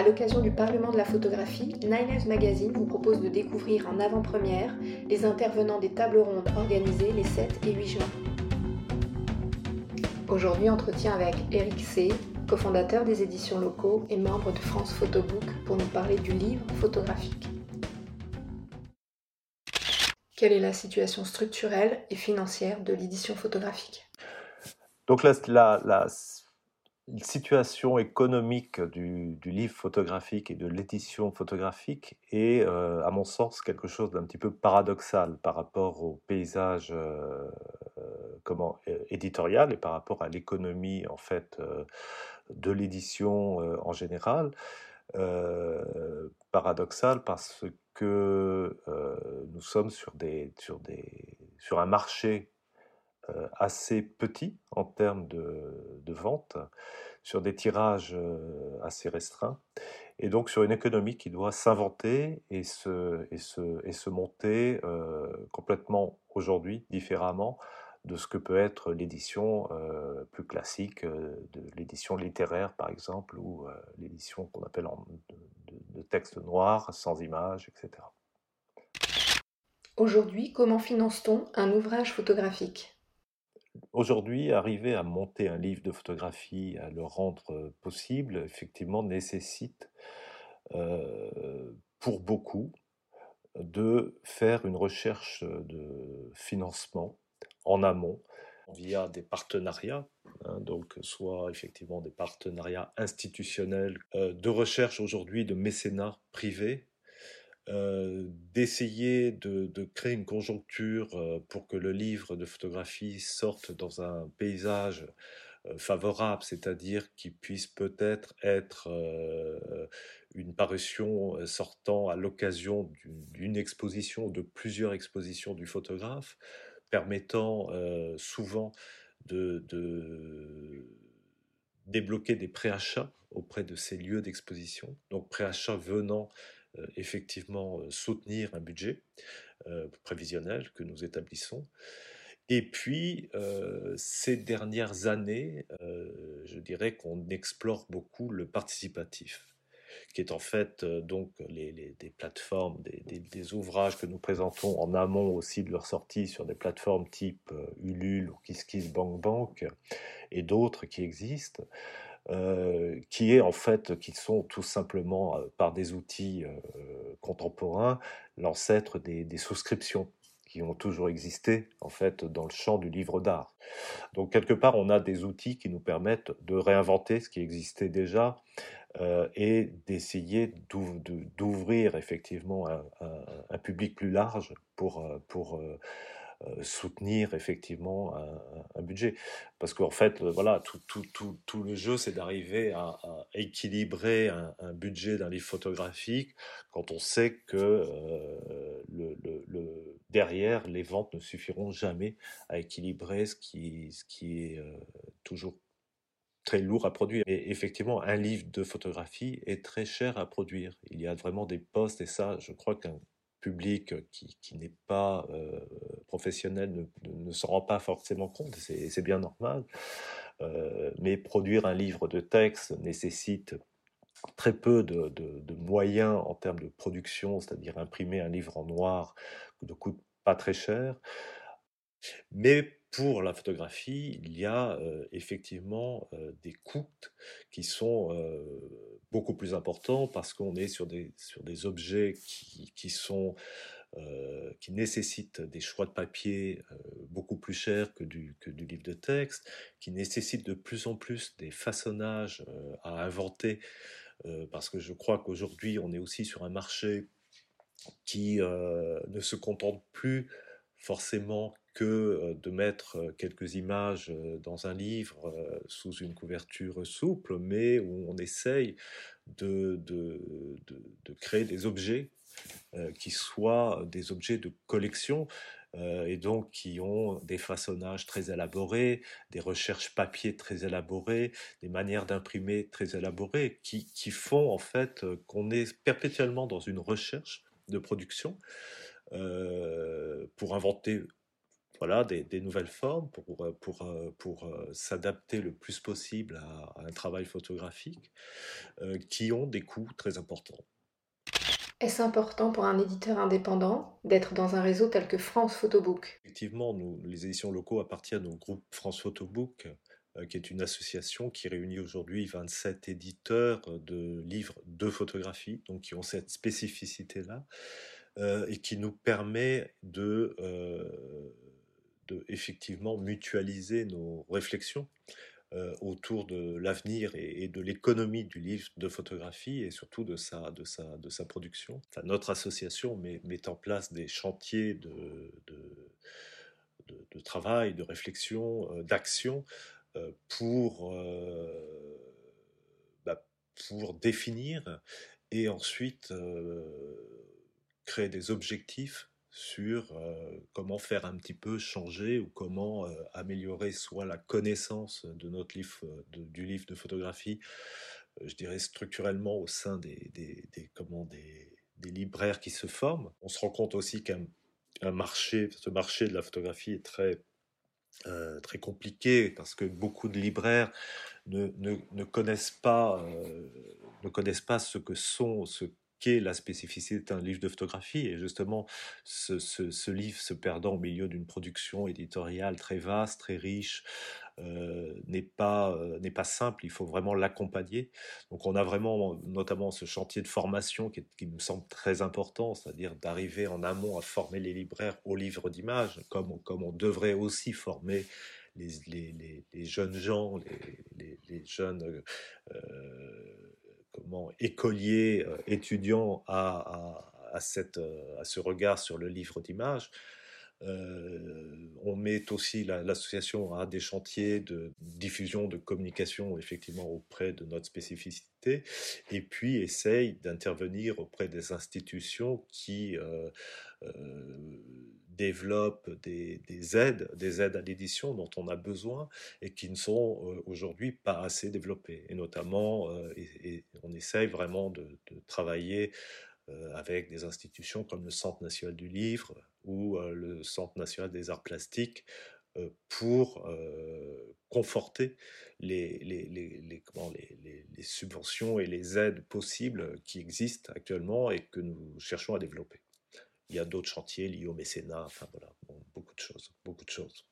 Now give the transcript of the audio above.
À l'occasion du Parlement de la photographie, Nine Magazine vous propose de découvrir en avant-première les intervenants des tables rondes organisées les 7 et 8 juin. Aujourd'hui, entretien avec Eric C., cofondateur des éditions locaux et membre de France Photobook pour nous parler du livre photographique. Quelle est la situation structurelle et financière de l'édition photographique? Donc la, la, situation économique du, livre photographique et de l'édition photographique est, euh, à mon sens, quelque chose d'un petit peu paradoxal par rapport au paysage euh, euh, comment, éditorial et par rapport à l'économie en fait de l'édition en général. paradoxal parce que nous sommes sur, des, sur, des, sur un marché assez petit en termes de, de vente, sur des tirages euh, assez restreints, et donc sur une économie qui doit s'inventer et se, et, se, et se monter euh, complètement aujourd'hui différemment de ce que peut être l'édition plus classique, de l'édition littéraire par exemple, ou l'édition qu'on appelle de, de textes noirs, sans images, etc. Aujourd'hui, comment finance-t-on un ouvrage photographique? Aujourd'hui, arriver à monter un livre de photographie, à le rendre possible, effectivement, nécessite pour beaucoup de faire une recherche de financement en amont via des partenariats, hein, donc soit effectivement des partenariats institutionnels, de recherche aujourd'hui de mécénat privé euh, d'essayer de, créer une conjoncture euh, pour que le livre de photographie sorte dans un paysage euh, favorable, c'est-à-dire qu'il puisse peut-être être, une parution sortant à l'occasion d'une exposition ou de plusieurs expositions du photographe, permettant souvent de, débloquer des préachats auprès de ces lieux d'exposition, donc préachats venant effectivement euh, soutenir un budget euh, prévisionnel que nous établissons. Et puis, ces dernières années, je dirais qu'on explore beaucoup le participatif qui est en fait donc les, des plateformes, des, ouvrages que nous présentons en amont aussi de leur sortie sur des plateformes type Ulule ou KissKissBankBank et d'autres qui existent, euh, qui est en fait, qui sont tout simplement euh, par des outils euh, contemporains l'ancêtre des, souscriptions qui ont toujours existé en fait dans le champ du livre d'art. Donc quelque part, on a des outils qui nous permettent de réinventer ce qui existait déjà et d'essayer d'ouvrir effectivement un, un, public plus large pour, pour soutenir effectivement un, budget. Parce qu'en fait, euh, voilà, tout, tout, tout, tout le jeu, c'est d'arriver à, équilibrer un, budget d'un livre photographique quand on sait que euh, le, le, derrière, les ventes ne suffiront jamais à équilibrer ce qui, ce qui est toujours très lourd à produire. Et effectivement, un livre de photographie est très cher à produire. Il y a vraiment des postes, et ça, je crois qu'un public qui, qui n'est pas euh, professionnel ne, ne, s'en rend pas forcément compte, c'est bien normal. Euh, mais produire un livre de texte nécessite très peu de, de, moyens en termes de production, c'est-à-dire imprimer un livre en noir ne coûte pas très cher. Mais pour la photographie, il y a effectivement des coûts qui sont beaucoup plus importants parce qu'on est sur des, objets qui sont qui nécessitent des choix de papier beaucoup plus chers que du, livre de texte, qui nécessitent de plus en plus des façonnages à inventer, parce que je crois qu'aujourd'hui on est aussi sur un marché qui ne se contente plus forcément que de mettre quelques images dans un livre sous une couverture souple, mais où on essaye de, créer des objets qui soient des objets de collection et donc qui ont des façonnages très élaborés, des recherches papier très élaborées, des manières d'imprimer très élaborées, qui, qui, font en fait qu'on est perpétuellement dans une recherche de production pour inventer voilà, des, nouvelles formes pour, euh, pour, euh, pour, euh, s'adapter le plus possible à, un travail photographique qui ont des coûts très importants. Est-ce important pour un éditeur indépendant d'être dans un réseau tel que France Photobook? Effectivement, nous, les éditions locaux appartiennent au groupe France Photobook, qui est une association qui réunit aujourd'hui 27 éditeurs de livres de photographie, donc qui ont cette spécificité-là, et qui nous permet de effectivement mutualiser nos réflexions euh, autour de l'avenir et, de l'économie du livre de photographie et surtout de sa, de sa, de sa production. notre association met, en place des chantiers de, de, de, travail, de réflexion, euh, d'action euh, pour, bah, pour définir et ensuite créer des objectifs sur comment faire un petit peu changer ou comment améliorer soit la connaissance de notre livre, du livre de photographie, je dirais structurellement au sein des, des, comment, des, libraires qui se forment. On se rend compte aussi qu'un marché, ce marché de la photographie est très, très compliqué parce que beaucoup de libraires ne, ne, ne connaissent pas, ne connaissent pas ce que sont, ce la spécificité d'un livre de photographie. Et justement, ce, livre se perdant au milieu d'une production éditoriale très vaste, très riche, euh, n'est pas, euh, n'est pas simple, il faut vraiment l'accompagner. Donc on a vraiment notamment ce chantier de formation qui, me semble très important, c'est-à-dire d'arriver en amont à former les libraires au livre d'images, comme, on devrait aussi former les, jeunes gens, les, jeunes euh, comment écolier, euh, étudiant euh, à ce regard sur le livre d'images. Euh, on met aussi l'association à des chantiers de diffusion, de communication effectivement auprès de notre spécificité, et puis essaye d'intervenir auprès des institutions qui développent des, aides, des aides à l'édition dont on a besoin et qui ne sont euh, aujourd'hui pas assez développées. Et notamment, euh, on essaye vraiment de, travailler euh, avec des institutions comme le Centre national du livre ou le Centre national des arts plastiques pour conforter les, subventions et les aides possibles qui existent actuellement et que nous cherchons à développer. Il y a d'autres chantiers liés au mécénat, enfin voilà, beaucoup de choses, beaucoup de choses.